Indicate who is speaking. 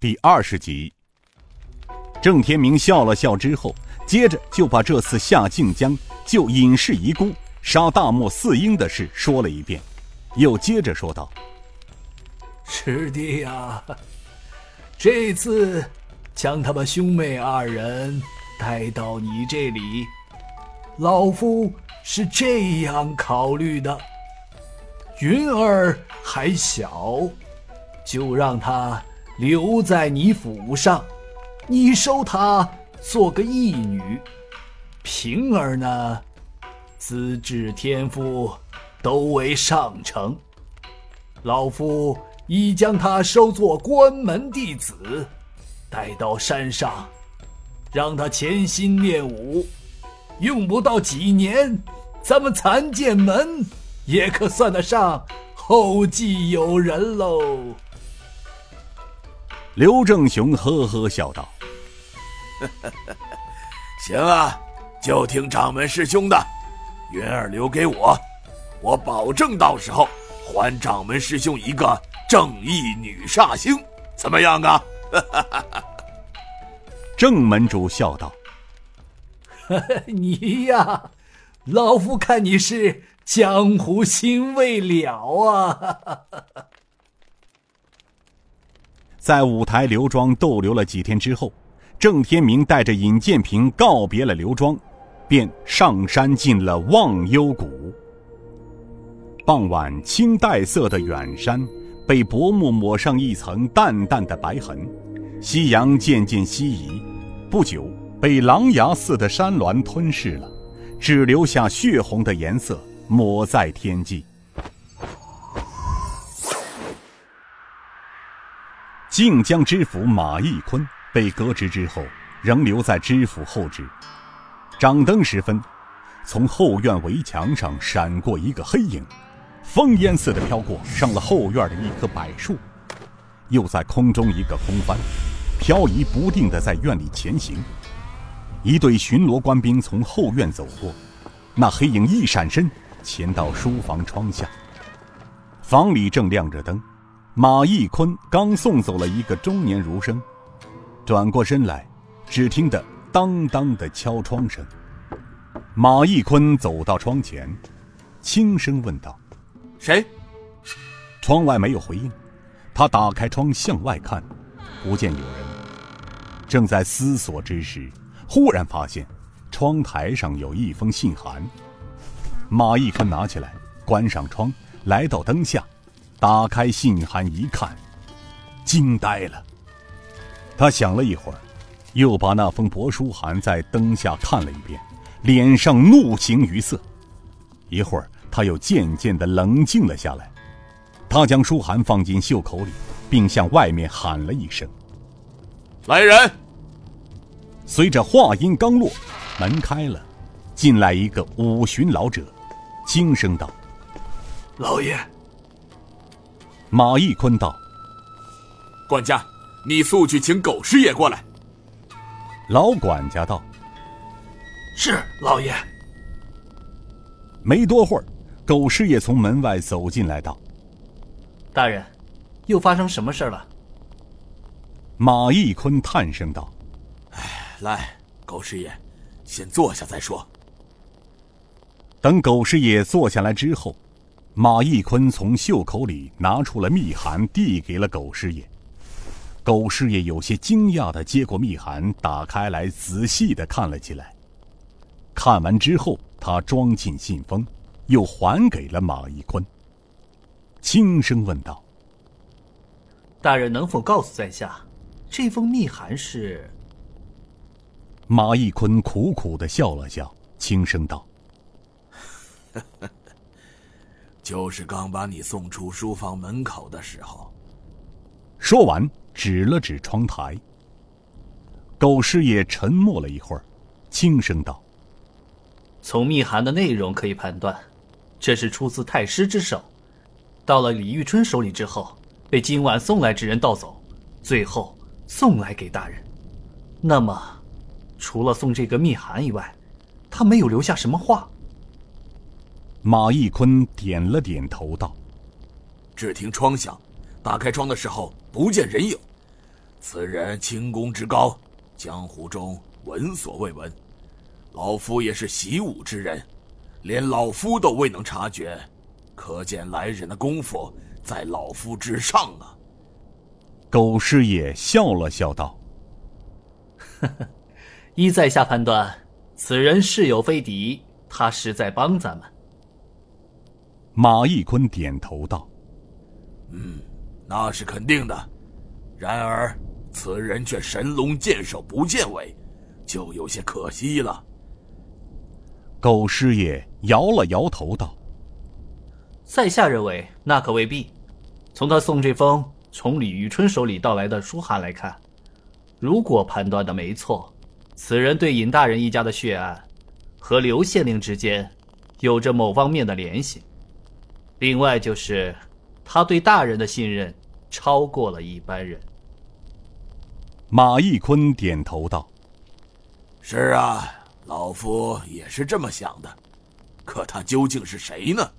Speaker 1: 第二十集，郑天明笑了笑之后，接着就把这次下靖江救隐士遗孤、杀大漠四英的事说了一遍，又接着说道：“
Speaker 2: 师弟呀，这次将他们兄妹二人带到你这里，老夫是这样考虑的：云儿还小，就让他。”留在你府上，你收她做个义女。平儿呢，资质天赋都为上乘，老夫已将她收作关门弟子，带到山上，让她潜心练武。用不到几年，咱们残剑门也可算得上后继有人喽。
Speaker 1: 刘正雄呵呵笑道：“
Speaker 3: 行啊，就听掌门师兄的，云儿留给我，我保证到时候还掌门师兄一个正义女煞星，怎么样啊？”
Speaker 1: 正门主笑道：“
Speaker 2: 你呀，老夫看你是江湖心未了啊。”
Speaker 1: 在五台刘庄逗留了几天之后，郑天明带着尹建平告别了刘庄，便上山进了忘忧谷。傍晚，青黛色的远山被薄暮抹上一层淡淡的白痕，夕阳渐渐西移，不久被狼牙似的山峦吞噬了，只留下血红的颜色抹在天际。靖江知府马义坤被革职之后，仍留在知府候职。掌灯时分，从后院围墙上闪过一个黑影，风烟似的飘过，上了后院的一棵柏树，又在空中一个空翻，漂移不定的在院里前行。一队巡逻官兵从后院走过，那黑影一闪身，潜到书房窗下。房里正亮着灯。马义坤刚送走了一个中年儒生，转过身来，只听得当当的敲窗声。马义坤走到窗前，轻声问道：“
Speaker 3: 谁？”
Speaker 1: 窗外没有回应。他打开窗向外看，不见有人。正在思索之时，忽然发现窗台上有一封信函。马义坤拿起来，关上窗，来到灯下。打开信函一看，惊呆了。他想了一会儿，又把那封薄书函在灯下看了一遍，脸上怒形于色。一会儿，他又渐渐的冷静了下来。他将书函放进袖口里，并向外面喊了一声：“
Speaker 3: 来人！”
Speaker 1: 随着话音刚落，门开了，进来一个五旬老者，轻声道：“
Speaker 2: 老爷。”
Speaker 1: 马义坤道：“
Speaker 3: 管家，你速去请狗师爷过来。”
Speaker 1: 老管家道：“
Speaker 2: 是老爷。”
Speaker 1: 没多会儿，狗师爷从门外走进来道：“
Speaker 4: 大人，又发生什么事了？”
Speaker 1: 马义坤叹声道：“
Speaker 3: 哎，来，狗师爷，先坐下再说。”
Speaker 1: 等狗师爷坐下来之后。马义坤从袖口里拿出了密函，递给了狗师爷。狗师爷有些惊讶的接过密函，打开来仔细的看了起来。看完之后，他装进信封，又还给了马义坤，轻声问道：“
Speaker 4: 大人能否告诉在下，这封密函是？”
Speaker 1: 马义坤苦苦的笑了笑，轻声道：“
Speaker 3: 呵呵。”就是刚把你送出书房门口的时候。
Speaker 1: 说完，指了指窗台。狗师爷沉默了一会儿，轻声道：“
Speaker 4: 从密函的内容可以判断，这是出自太师之手，到了李玉春手里之后，被今晚送来之人盗走，最后送来给大人。那么，除了送这个密函以外，他没有留下什么话。”
Speaker 1: 马义坤点了点头，道：“
Speaker 3: 只听窗响，打开窗的时候不见人影，此人轻功之高，江湖中闻所未闻。老夫也是习武之人，连老夫都未能察觉，可见来人的功夫在老夫之上啊！
Speaker 1: 狗师爷笑了笑道：“
Speaker 2: 呵呵，依在下判断，此人是有非敌，他是在帮咱们。”
Speaker 1: 马义坤点头道：“
Speaker 3: 嗯，那是肯定的。然而此人却神龙见首不见尾，就有些可惜了。”
Speaker 1: 狗师爷摇了摇头道：“
Speaker 2: 在下认为那可未必。从他送这封……”从李玉春手里到来的书函来看，如果判断的没错，此人对尹大人一家的血案和刘县令之间有着某方面的联系。另外就是他对大人的信任超过了一般人。
Speaker 1: 马义坤点头道：“
Speaker 3: 是啊，老夫也是这么想的。可他究竟是谁呢？”